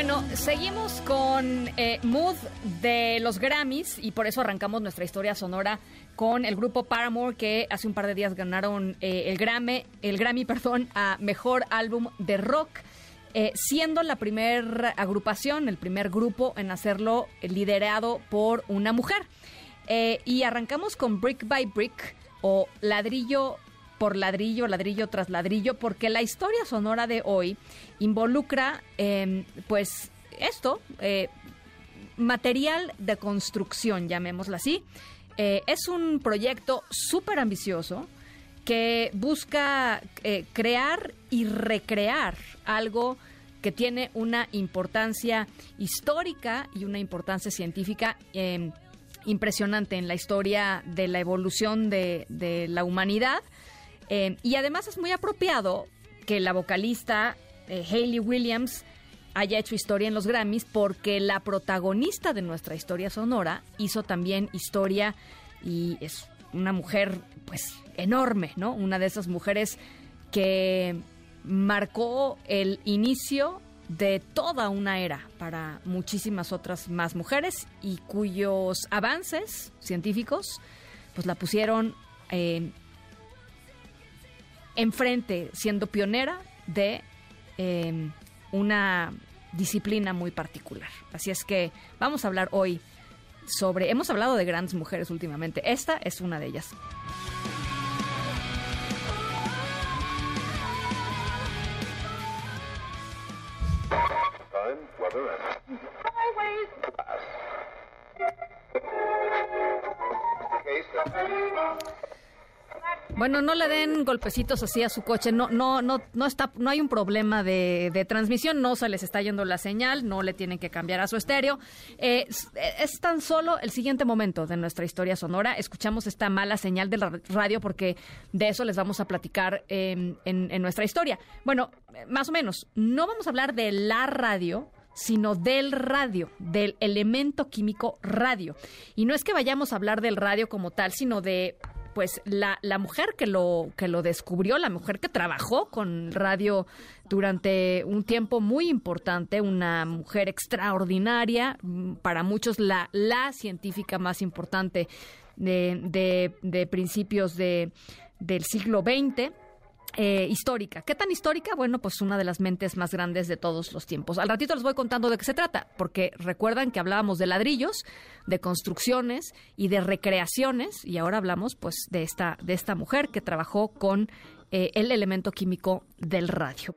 Bueno, seguimos con eh, Mood de los Grammys y por eso arrancamos nuestra historia sonora con el grupo Paramore que hace un par de días ganaron eh, el Grammy, el Grammy, perdón, a mejor álbum de rock. Eh, siendo la primera agrupación, el primer grupo en hacerlo liderado por una mujer. y arrancamos con Brick by Brick o ladrillo por ladrillo, ladrillo tras ladrillo, porque la historia sonora de hoy involucra, em, pues, esto, eh, material de construcción, llamémoslo así. Eh, es un proyecto súper ambicioso que busca eh, crear y recrear algo que tiene una importancia histórica y una importancia científica em, impresionante en la historia de la evolución de, de la humanidad. Eh, y además es muy apropiado que la vocalista eh, Hayley Williams haya hecho historia en los Grammys porque la protagonista de nuestra historia sonora hizo también historia y es una mujer pues enorme, ¿no? Una de esas mujeres que marcó el inicio de toda una era para muchísimas otras más mujeres y cuyos avances científicos pues la pusieron eh, enfrente, siendo pionera de em, una disciplina muy particular. Así es que vamos a hablar hoy sobre, hemos hablado de grandes mujeres últimamente, esta es una de ellas. Bueno, no le den golpecitos así a su coche. No, no, no, no está, no hay un problema de, transmisión. No se les está yendo la señal. No le tienen que cambiar a su estéreo. Eh, es, tan solo el siguiente momento de nuestra historia sonora. Escuchamos esta mala señal de la radio porque de eso les vamos a platicar en, en nuestra historia. Bueno, más o menos. No vamos a hablar de la radio, sino del radio, del elemento químico radio. Y no es que vayamos a hablar del radio como tal, sino de pues la, la mujer que lo, que lo descubrió, la mujer que trabajó con radio durante un tiempo muy importante, una mujer extraordinaria, mm, para muchos la, la científica más importante de, de, de principios de, del siglo XX eh, histórica. ¿Qué tan histórica? Bueno, pues una de las mentes más grandes de todos los tiempos. Al ratito les voy contando de qué se trata, porque recuerdan que hablábamos de ladrillos, de construcciones y de recreaciones, y ahora hablamos pues de esta, de esta mujer que trabajó con eh, el elemento químico del radio.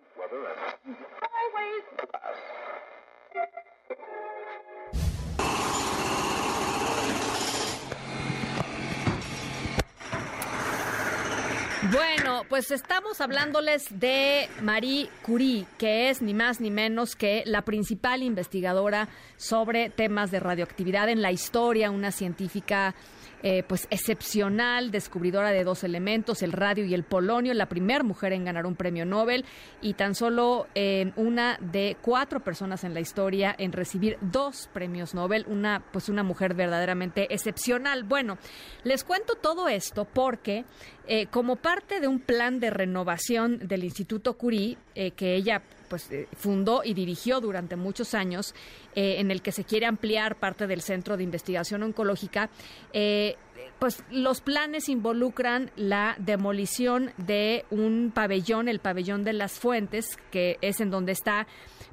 Bueno, pues estamos hablándoles de Marie Curie, que es ni más ni menos que la principal investigadora sobre temas de radioactividad en la historia, una científica eh, pues excepcional, descubridora de dos elementos, el radio y el polonio, la primera mujer en ganar un premio Nobel y tan solo eh, una de cuatro personas en la historia en recibir dos premios Nobel, una pues una mujer verdaderamente excepcional. Bueno, les cuento todo esto porque eh, como parte de un plan de renovación del Instituto Curie que ella pues fundó y dirigió durante muchos años, en el que se quiere ampliar parte del Centro de Investigación Oncológica, eh, pues los planes involucran la demolición de un pabellón, el pabellón de las fuentes, que es en donde está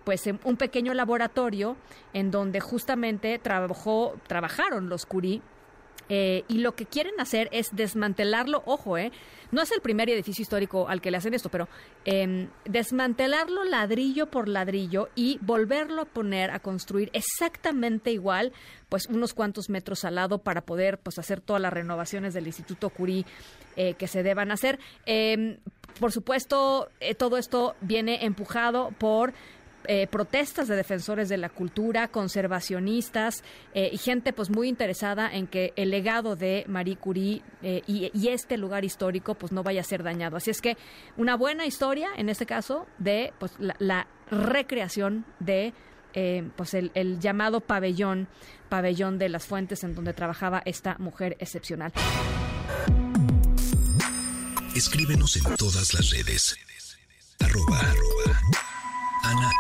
pues un pequeño laboratorio en donde justamente trabajó, trabajaron los Curie eh, y lo que quieren hacer es desmantelarlo, ojo, eh, no es el primer edificio histórico al que le hacen esto, pero em, desmantelarlo ladrillo por ladrillo y volverlo a poner, a construir exactamente igual, pues unos cuantos metros al lado para poder pues hacer todas las renovaciones del Instituto Curí eh, que se deban hacer. Em, por supuesto, todo esto viene empujado por eh, protestas de defensores de la cultura, conservacionistas eh, y gente pues muy interesada en que el legado de Marie Curie y, este lugar histórico pues no vaya a ser dañado. Así es que una buena historia en este caso de pues la, recreación de pues el, llamado pabellón, pabellón de las fuentes en donde trabajaba esta mujer excepcional. Escríbenos en todas las redes. Arroba, Ana